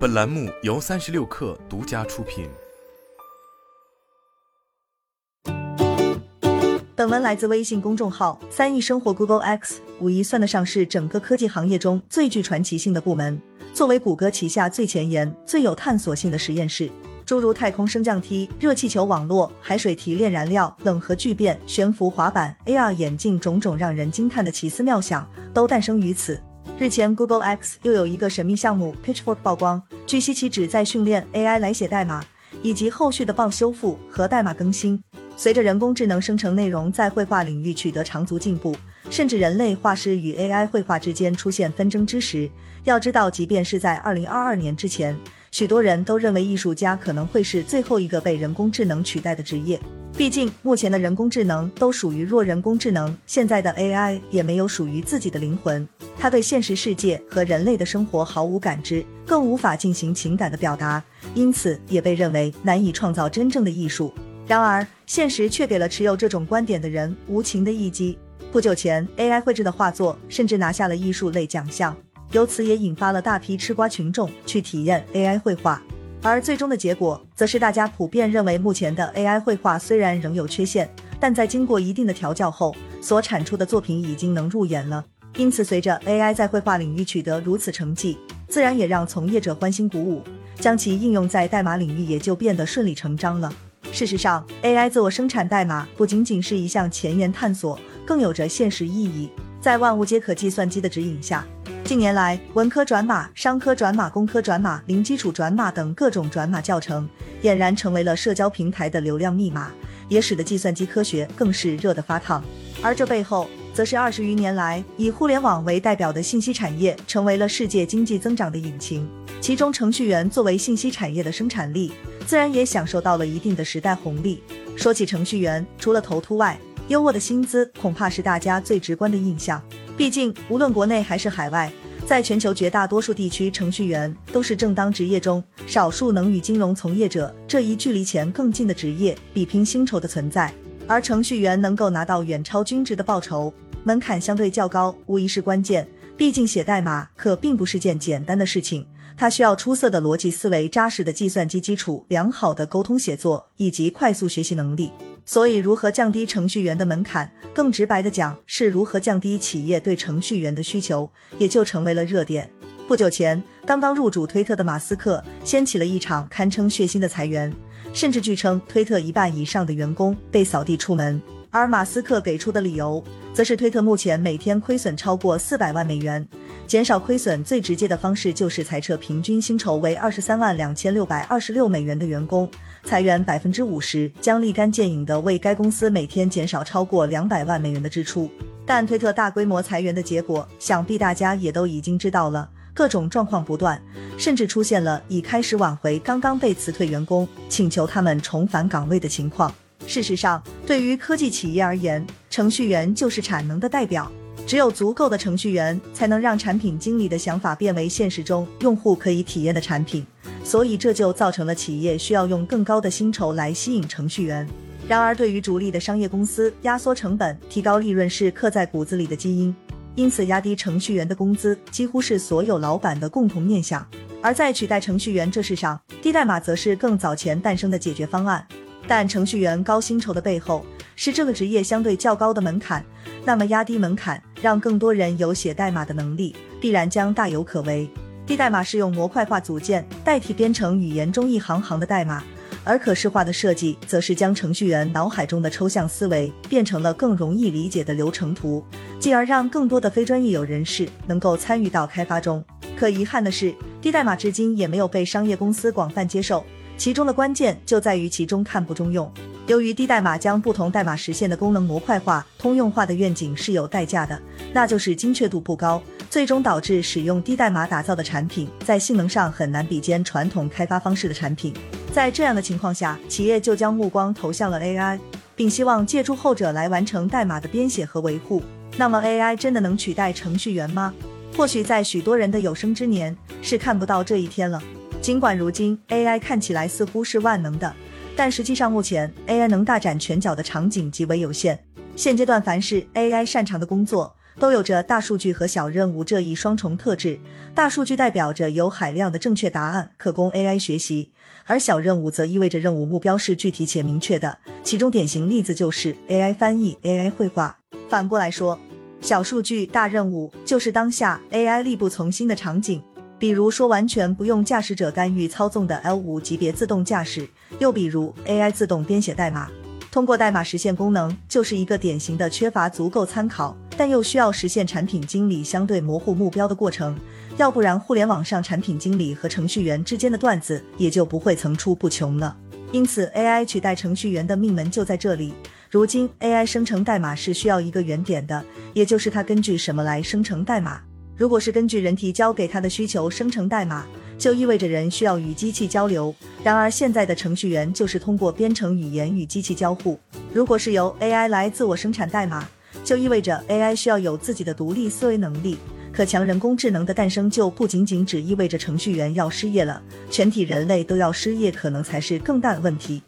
本栏目由三十六氪独家出品。本文来自微信公众号“三亿生活 Google X”。五一算得上是整个科技行业中最具传奇性的部门。作为谷歌旗下最前沿、最有探索性的实验室，诸如太空升降梯、热气球网络、海水提炼燃料、冷核聚变、悬浮滑板、AR 眼镜，种种让人惊叹的奇思妙想，都诞生于此。日前，Google X 又有一个神秘项目 Pitchfork 曝光，据悉其旨在训练 AI 来写代码，以及后续的 bug 修复和代码更新。随着人工智能生成内容在绘画领域取得长足进步，甚至人类画师与 AI 绘画之间出现纷争之时，要知道，即便是在2022年之前，许多人都认为艺术家可能会是最后一个被人工智能取代的职业。毕竟，目前的人工智能都属于弱人工智能，现在的 AI 也没有属于自己的灵魂，它对现实世界和人类的生活毫无感知，更无法进行情感的表达，因此也被认为难以创造真正的艺术。然而，现实却给了持有这种观点的人无情的一击。不久前，AI 绘制的画作甚至拿下了艺术类奖项，由此也引发了大批吃瓜群众去体验 AI 绘画。而最终的结果，则是大家普遍认为，目前的 AI 绘画虽然仍有缺陷，但在经过一定的调教后，所产出的作品已经能入眼了。因此，随着 AI 在绘画领域取得如此成绩，自然也让从业者欢欣鼓舞，将其应用在代码领域也就变得顺理成章了。事实上，AI 自我生产代码不仅仅是一项前沿探索，更有着现实意义。在万物皆可计算机的指引下。近年来，文科转码、商科转码、工科转码、零基础转码等各种转码教程俨然成为了社交平台的流量密码，也使得计算机科学更是热得发烫。而这背后，则是二十余年来以互联网为代表的信息产业成为了世界经济增长的引擎。其中，程序员作为信息产业的生产力，自然也享受到了一定的时代红利。说起程序员，除了头秃外，优渥的薪资恐怕是大家最直观的印象。毕竟，无论国内还是海外，在全球绝大多数地区，程序员都是正当职业中少数能与金融从业者这一距离钱更近的职业比拼薪酬的存在。而程序员能够拿到远超均值的报酬，门槛相对较高，无疑是关键。毕竟写代码可并不是件简单的事情，它需要出色的逻辑思维、扎实的计算机基础、良好的沟通写作以及快速学习能力。所以，如何降低程序员的门槛？更直白的讲，是如何降低企业对程序员的需求，也就成为了热点。不久前，刚刚入主推特的马斯克掀起了一场堪称血腥的裁员，甚至据称推特一半以上的员工被扫地出门。而马斯克给出的理由，则是推特目前每天亏损超过四百万美元，减少亏损最直接的方式就是裁撤平均薪酬为二十三万两千六百二十六美元的员工。裁员百分之五十，将立竿见影的为该公司每天减少超过两百万美元的支出。但推特大规模裁员的结果，想必大家也都已经知道了，各种状况不断，甚至出现了已开始挽回刚刚被辞退员工，请求他们重返岗位的情况。事实上，对于科技企业而言，程序员就是产能的代表。只有足够的程序员，才能让产品经理的想法变为现实中用户可以体验的产品。所以这就造成了企业需要用更高的薪酬来吸引程序员。然而，对于主力的商业公司，压缩成本、提高利润是刻在骨子里的基因，因此压低程序员的工资几乎是所有老板的共同念想。而在取代程序员这事上，低代码则是更早前诞生的解决方案。但程序员高薪酬的背后，是这个职业相对较高的门槛。那么压低门槛，让更多人有写代码的能力，必然将大有可为。低代码是用模块化组件代替编程语言中一行行的代码，而可视化的设计则是将程序员脑海中的抽象思维变成了更容易理解的流程图，进而让更多的非专业有人士能够参与到开发中。可遗憾的是，低代码至今也没有被商业公司广泛接受，其中的关键就在于其中看不中用。由于低代码将不同代码实现的功能模块化、通用化的愿景是有代价的，那就是精确度不高，最终导致使用低代码打造的产品在性能上很难比肩传统开发方式的产品。在这样的情况下，企业就将目光投向了 AI，并希望借助后者来完成代码的编写和维护。那么，AI 真的能取代程序员吗？或许在许多人的有生之年是看不到这一天了。尽管如今 AI 看起来似乎是万能的。但实际上，目前 AI 能大展拳脚的场景极为有限。现阶段，凡是 AI 擅长的工作，都有着大数据和小任务这一双重特质。大数据代表着有海量的正确答案可供 AI 学习，而小任务则意味着任务目标是具体且明确的。其中典型例子就是 AI 翻译、AI 绘画。反过来说，小数据大任务就是当下 AI 力不从心的场景。比如说，完全不用驾驶者干预操纵的 L5 级别自动驾驶；又比如 AI 自动编写代码，通过代码实现功能，就是一个典型的缺乏足够参考，但又需要实现产品经理相对模糊目标的过程。要不然，互联网上产品经理和程序员之间的段子也就不会层出不穷了。因此，AI 取代程序员的命门就在这里。如今，AI 生成代码是需要一个原点的，也就是它根据什么来生成代码。如果是根据人提交给他的需求生成代码，就意味着人需要与机器交流。然而现在的程序员就是通过编程语言与机器交互。如果是由 AI 来自我生产代码，就意味着 AI 需要有自己的独立思维能力。可强人工智能的诞生就不仅仅只意味着程序员要失业了，全体人类都要失业，可能才是更大的问题。